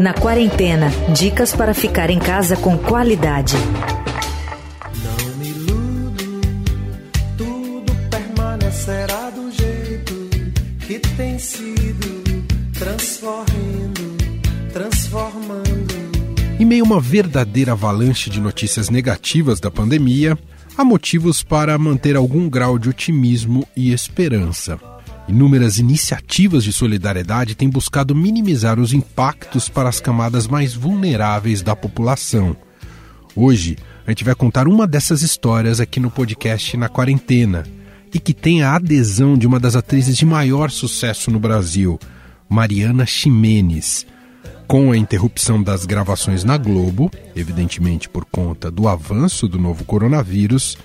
Na quarentena, dicas para ficar em casa com qualidade. Não me iludo, tudo permanecerá do jeito que tem sido, transformando, transformando. Em meio a uma verdadeira avalanche de notícias negativas da pandemia, há motivos para manter algum grau de otimismo e esperança. Inúmeras iniciativas de solidariedade têm buscado minimizar os impactos para as camadas mais vulneráveis da população. Hoje, a gente vai contar uma dessas histórias aqui no podcast Na Quarentena e que tem a adesão de uma das atrizes de maior sucesso no Brasil, Mariana Ximenes. Com a interrupção das gravações na Globo, evidentemente por conta do avanço do novo coronavírus,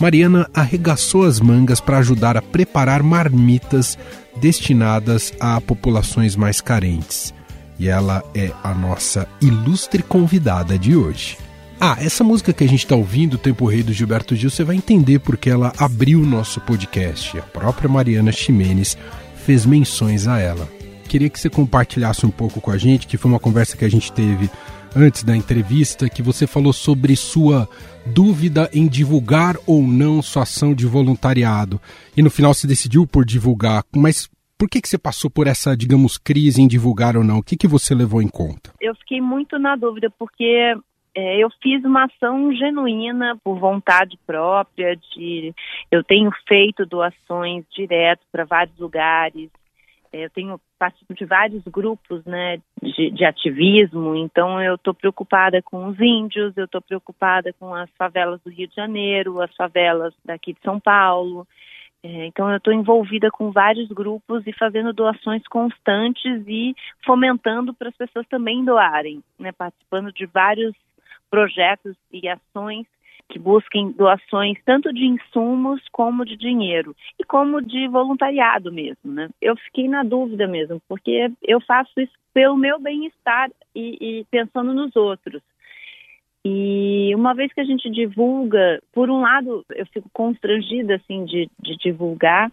Mariana arregaçou as mangas para ajudar a preparar marmitas destinadas a populações mais carentes. E ela é a nossa ilustre convidada de hoje. Ah, essa música que a gente está ouvindo, Tempo Rei do Gilberto Gil, você vai entender porque ela abriu o nosso podcast. A própria Mariana Ximenes fez menções a ela. Queria que você compartilhasse um pouco com a gente, que foi uma conversa que a gente teve antes da entrevista, que você falou sobre sua dúvida em divulgar ou não sua ação de voluntariado. E no final se decidiu por divulgar. Mas por que, que você passou por essa, digamos, crise em divulgar ou não? O que, que você levou em conta? Eu fiquei muito na dúvida, porque é, eu fiz uma ação genuína por vontade própria de eu tenho feito doações direto para vários lugares eu tenho participo de vários grupos né, de, de ativismo, então eu estou preocupada com os índios, eu estou preocupada com as favelas do Rio de Janeiro, as favelas daqui de São Paulo. É, então eu estou envolvida com vários grupos e fazendo doações constantes e fomentando para as pessoas também doarem, né, participando de vários projetos e ações que busquem doações tanto de insumos como de dinheiro e como de voluntariado mesmo, né? Eu fiquei na dúvida mesmo, porque eu faço isso pelo meu bem-estar e, e pensando nos outros. E uma vez que a gente divulga, por um lado, eu fico constrangida assim de, de divulgar,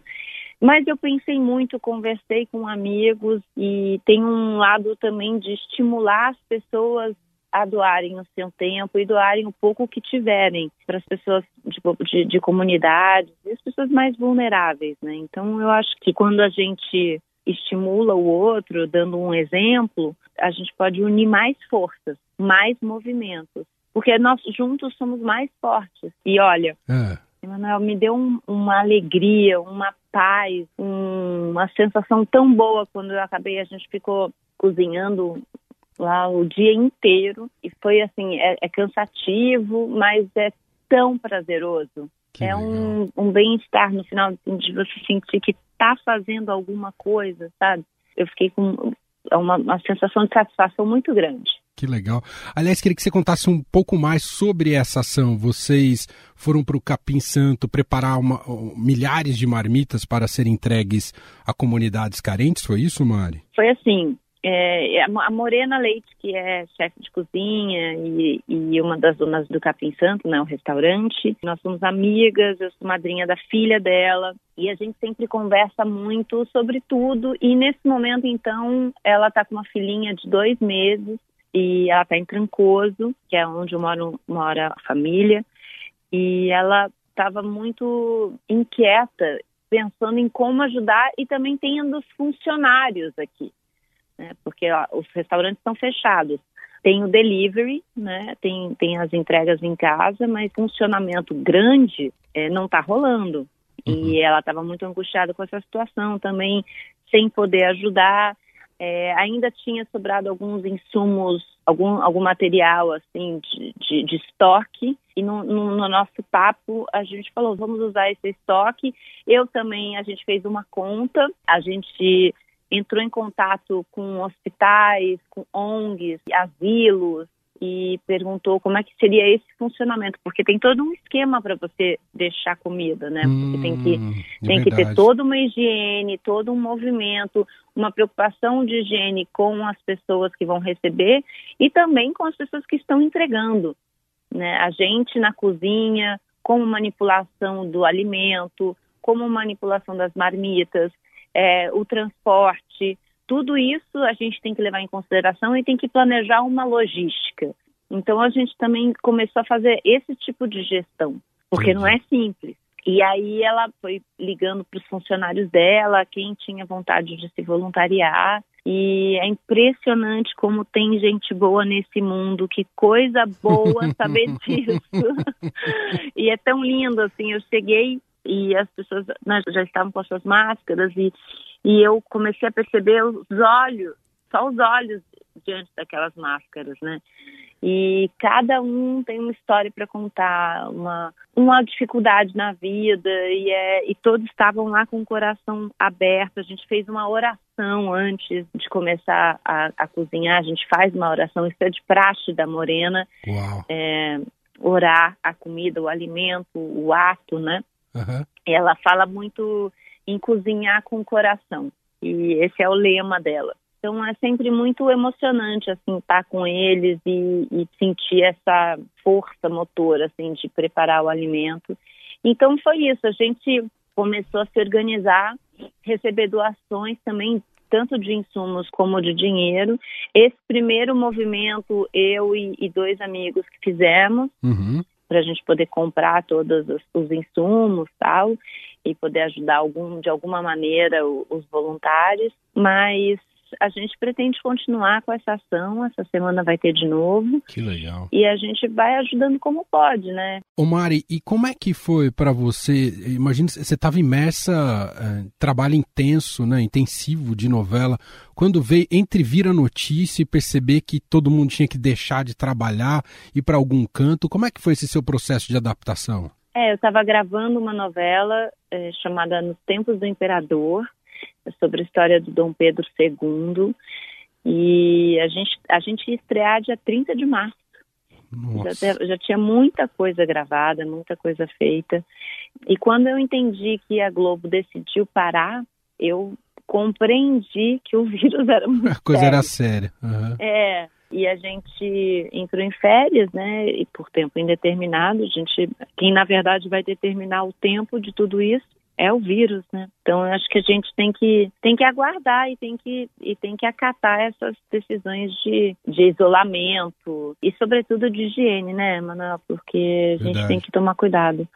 mas eu pensei muito, conversei com amigos e tem um lado também de estimular as pessoas a doarem o seu tempo e doarem o pouco que tiverem para as pessoas de, de, de comunidades e as pessoas mais vulneráveis, né? Então eu acho que quando a gente estimula o outro, dando um exemplo, a gente pode unir mais forças, mais movimentos, porque nós juntos somos mais fortes. E olha, é. Emanuel, me deu um, uma alegria, uma paz, um, uma sensação tão boa quando eu acabei, a gente ficou cozinhando lá o dia inteiro e foi assim, é, é cansativo, mas é tão prazeroso. Que é um, um bem-estar no final de você sentir que está fazendo alguma coisa, sabe? Eu fiquei com uma, uma sensação de satisfação muito grande. Que legal. Aliás, queria que você contasse um pouco mais sobre essa ação. Vocês foram para o Capim Santo preparar uma, milhares de marmitas para serem entregues a comunidades carentes, foi isso, Mari? Foi assim. É, é, a Morena Leite, que é chefe de cozinha e, e, uma das donas do Capim Santo, né, o restaurante. Nós somos amigas, eu sou madrinha da filha dela e a gente sempre conversa muito sobre tudo. E nesse momento, então, ela está com uma filhinha de dois meses e ela está em Trancoso, que é onde moro, mora a família. E ela estava muito inquieta, pensando em como ajudar e também tendo funcionários aqui né? Porque ó, os restaurantes estão fechados. Tem o delivery, né? Tem, tem as entregas em casa, mas funcionamento grande é, não está rolando. Uhum. E ela estava muito angustiada com essa situação também, sem poder ajudar. É, ainda tinha sobrado alguns insumos, algum, algum material assim de, de, de estoque. E no, no, no, nosso papo a gente falou, vamos usar esse estoque. Eu também, a gente fez uma conta, a gente entrou em contato com hospitais, com ONGs, asilos e perguntou como é que seria esse funcionamento, porque tem todo um esquema para você deixar comida, né? Porque tem que hum, tem que ter toda uma higiene, todo um movimento, uma preocupação de higiene com as pessoas que vão receber e também com as pessoas que estão entregando, né? A gente na cozinha, como manipulação do alimento, como manipulação das marmitas, é, o transporte, tudo isso a gente tem que levar em consideração e tem que planejar uma logística. Então a gente também começou a fazer esse tipo de gestão, porque não é simples. E aí ela foi ligando para os funcionários dela, quem tinha vontade de se voluntariar. E é impressionante como tem gente boa nesse mundo, que coisa boa saber disso. e é tão lindo, assim, eu cheguei e as pessoas né, já estavam com as suas máscaras e, e eu comecei a perceber os olhos, só os olhos diante daquelas máscaras, né? E cada um tem uma história para contar, uma, uma dificuldade na vida, e, é, e todos estavam lá com o coração aberto. A gente fez uma oração antes de começar a, a cozinhar, a gente faz uma oração, isso é de praxe da Morena. É, orar a comida, o alimento, o ato, né? Uhum. Ela fala muito em cozinhar com o coração, e esse é o lema dela. Então é sempre muito emocionante assim estar com eles e, e, sentir essa força motora assim de preparar o alimento. Então foi isso. A gente começou a se organizar, receber doações também tanto de insumos como de dinheiro. Esse primeiro movimento eu e, e dois amigos que fizemos uhum. Para a gente poder comprar todos os, os insumos tal e poder ajudar algum de alguma maneira os voluntários. Mas a gente pretende continuar com essa ação. Essa semana vai ter de novo. Que legal. E a gente vai ajudando como pode, né? Ô Mari, e como é que foi para você? Imagina, você estava imersa é, trabalho intenso, né, intensivo de novela. Quando veio entre vir a notícia e perceber que todo mundo tinha que deixar de trabalhar e para algum canto, como é que foi esse seu processo de adaptação? É, eu estava gravando uma novela é, chamada Nos Tempos do Imperador sobre a história do Dom Pedro II. E a gente, a gente ia estrear dia 30 de março. Já, já, tinha muita coisa gravada, muita coisa feita. E quando eu entendi que a Globo decidiu parar, eu compreendi que o vírus era muito A coisa sério. era séria. Uhum. É, e a gente entrou em férias, né, e por tempo indeterminado, a gente, quem na verdade vai determinar o tempo de tudo isso é o vírus, né? Então eu acho que a gente tem que tem que aguardar e tem que e tem que acatar essas decisões de, de isolamento e sobretudo de higiene, né, Manuel? Porque a gente Verdade. tem que tomar cuidado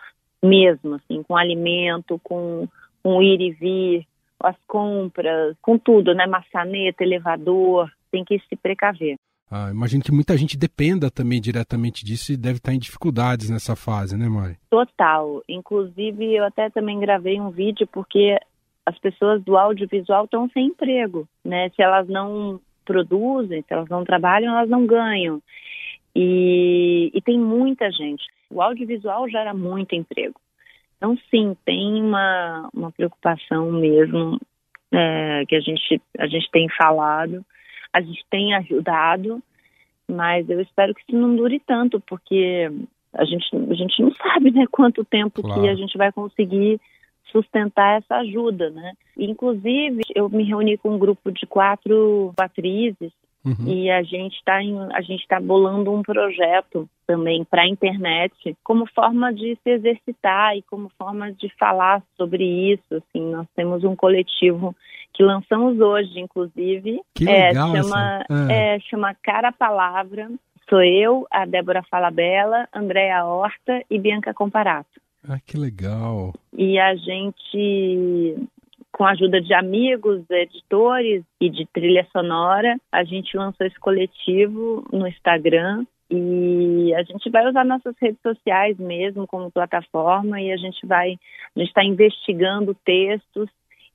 mesmo, assim, com alimento, com com ir e vir, as compras, com tudo, né? Maçaneta, elevador, tem que se precaver. Ah, imagino que muita gente dependa também diretamente disso e deve estar em dificuldades nessa fase, né, Mari? Total. Inclusive, eu até também gravei um vídeo porque as pessoas do audiovisual estão sem emprego, né? Se elas não produzem, se elas não trabalham, elas não ganham. E, e tem muita gente. O audiovisual gera muito emprego. Então, sim, tem uma, uma preocupação mesmo é, que a gente, a gente tem falado a gente tem ajudado, mas eu espero que isso não dure tanto, porque a gente, a gente não sabe né, quanto tempo claro. que a gente vai conseguir sustentar essa ajuda, né? Inclusive, eu me reuni com um grupo de quatro atrizes Uhum. E a gente está a gente está bolando um projeto também para a internet como forma de se exercitar e como forma de falar sobre isso. Assim, nós temos um coletivo que lançamos hoje, inclusive. Que legal, é, chama, é. É, chama Cara Palavra. Sou eu, a Débora Falabella, Andréa Horta e Bianca Comparato. Ah, que legal. E a gente com a ajuda de amigos, editores e de trilha sonora, a gente lançou esse coletivo no Instagram e a gente vai usar nossas redes sociais mesmo como plataforma e a gente vai, a gente está investigando textos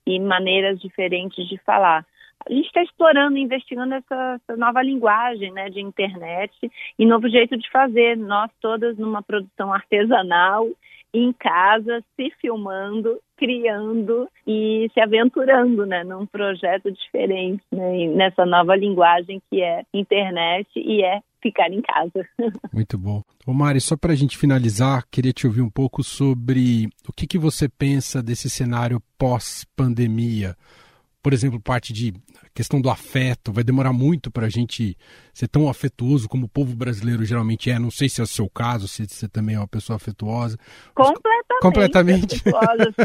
e maneiras diferentes de falar. A gente está explorando, investigando essa, essa, nova linguagem né, de internet e novo jeito de fazer. Nós todas numa produção artesanal em casa, se filmando, criando e se aventurando, né, num projeto diferente, né, nessa nova linguagem que é internet e é ficar em casa. Muito bom. Ô Mari, só para a gente finalizar, queria te ouvir um pouco sobre o que, que você pensa desse cenário pós-pandemia por exemplo, parte de questão do afeto, vai demorar muito para a gente ser tão afetuoso como o povo brasileiro geralmente é. Não sei se é o seu caso, se você também é uma pessoa afetuosa. Completamente Completamente.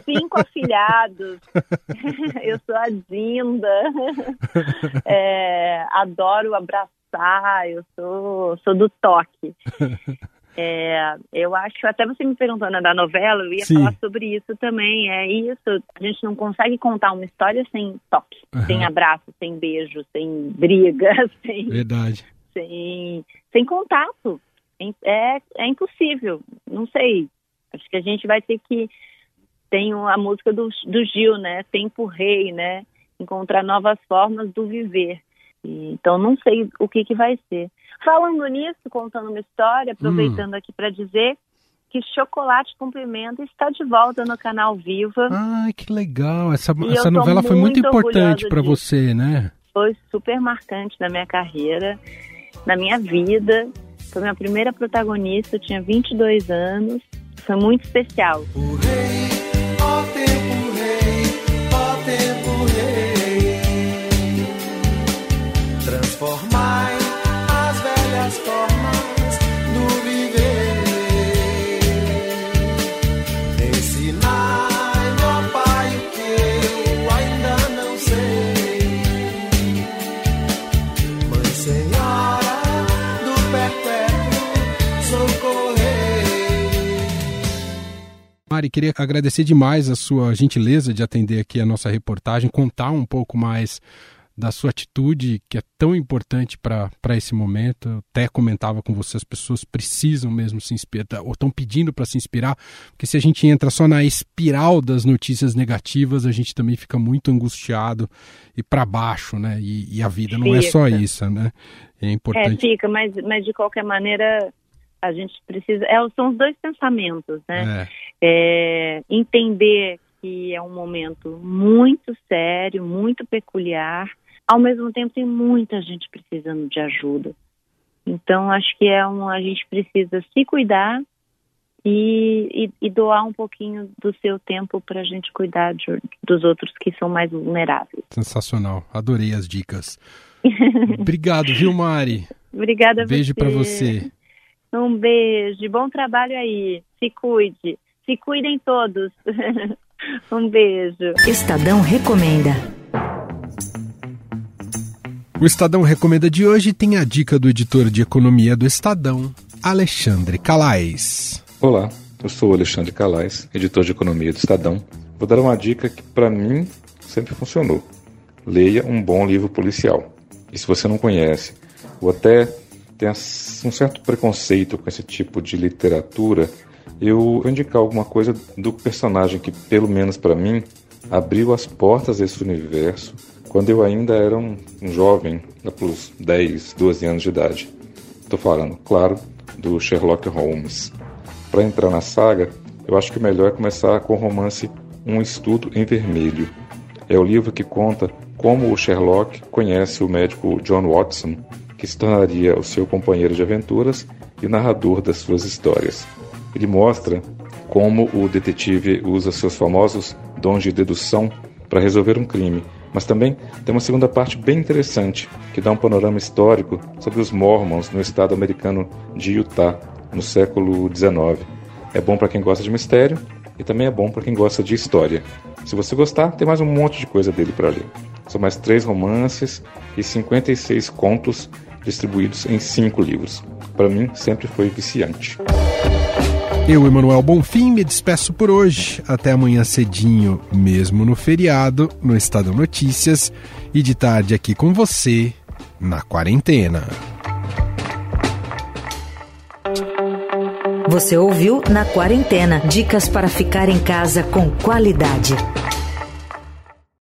Cinco afilhados. eu sou a Dinda. É, adoro abraçar. Eu sou, sou do toque. É, eu acho, até você me perguntando da novela, eu ia Sim. falar sobre isso também. É isso, a gente não consegue contar uma história sem toque, Aham. sem abraço, sem beijo, sem briga, sem, Verdade. sem, sem contato. É, é impossível. Não sei. Acho que a gente vai ter que. Tem a música do, do Gil, né? Tempo Rei, né? Encontrar novas formas do viver. Então, não sei o que, que vai ser. Falando nisso, contando uma história, aproveitando aqui para dizer que Chocolate com Pimenta está de volta no canal Viva. Ai, que legal. Essa, E essa novela foi muito muito importante para você, né? foi super marcante na minha carreira, na minha vida. Foi minha primeira protagonista, eu tinha 22 anos. Foi muito especial. O queria agradecer demais a sua gentileza de atender aqui a nossa reportagem, contar um pouco mais da sua atitude, que é tão importante para esse momento. Eu até comentava com você, as pessoas precisam mesmo se inspirar, ou estão pedindo para se inspirar, porque se a gente entra só na espiral das notícias negativas, a gente também fica muito angustiado e para baixo, né? E, e a vida não é só Fica. isso, né? É É, importante. fica, mas, mas de qualquer maneira a gente precisa. É, são os dois pensamentos, né? É, entender que é um momento muito sério, muito peculiar. Ao mesmo tempo, tem muita gente precisando de ajuda. Então, acho que é um, a gente precisa se cuidar e, e- e doar um pouquinho do seu tempo para a gente cuidar de- dos outros que são mais vulneráveis. sensacional. Adorei as dicas. Obrigado, viu, Mari? Obrigada Beijo para você. Um beijo, bom trabalho aí. Se cuide. Se cuidem todos. um beijo. Estadão recomenda. O Estadão Recomenda de hoje tem a dica do editor de economia do Estadão, Alexandre Calais. Olá, eu sou o Alexandre Calais, editor de economia do Estadão. Vou dar uma dica que para mim sempre funcionou. Leia um bom livro policial. E se você não conhece, ou até tem um certo preconceito com esse tipo de literatura, eu indicar alguma coisa do personagem que, pelo menos para mim, abriu as portas desse universo quando eu ainda era um, um jovem, lá pelos 10, 12 anos de idade. Estou falando, claro, do Sherlock Holmes. Para entrar na saga, eu acho que o melhor é começar com o romance Um Estudo em Vermelho. É o livro que conta como o Sherlock conhece o médico John Watson, que se tornaria o seu companheiro de aventuras e narrador das suas histórias. Ele mostra como o detetive usa seus famosos dons de dedução para resolver um crime, mas também tem uma segunda parte bem interessante, que dá um panorama histórico sobre os Mormons no estado americano de Utah, no século XIX. É bom para quem gosta de mistério e também é bom para quem gosta de história. Se você gostar, tem mais um monte de coisa dele para ler. São mais três romances e 56 contos distribuídos em cinco livros. Para mim, sempre foi viciante. Eu, Emanuel Bonfim, me despeço por hoje. Até amanhã cedinho, mesmo no feriado, no Estadão Notícias. E de tarde aqui com você, na quarentena. Você ouviu Na Quarentena dicas para ficar em casa com qualidade.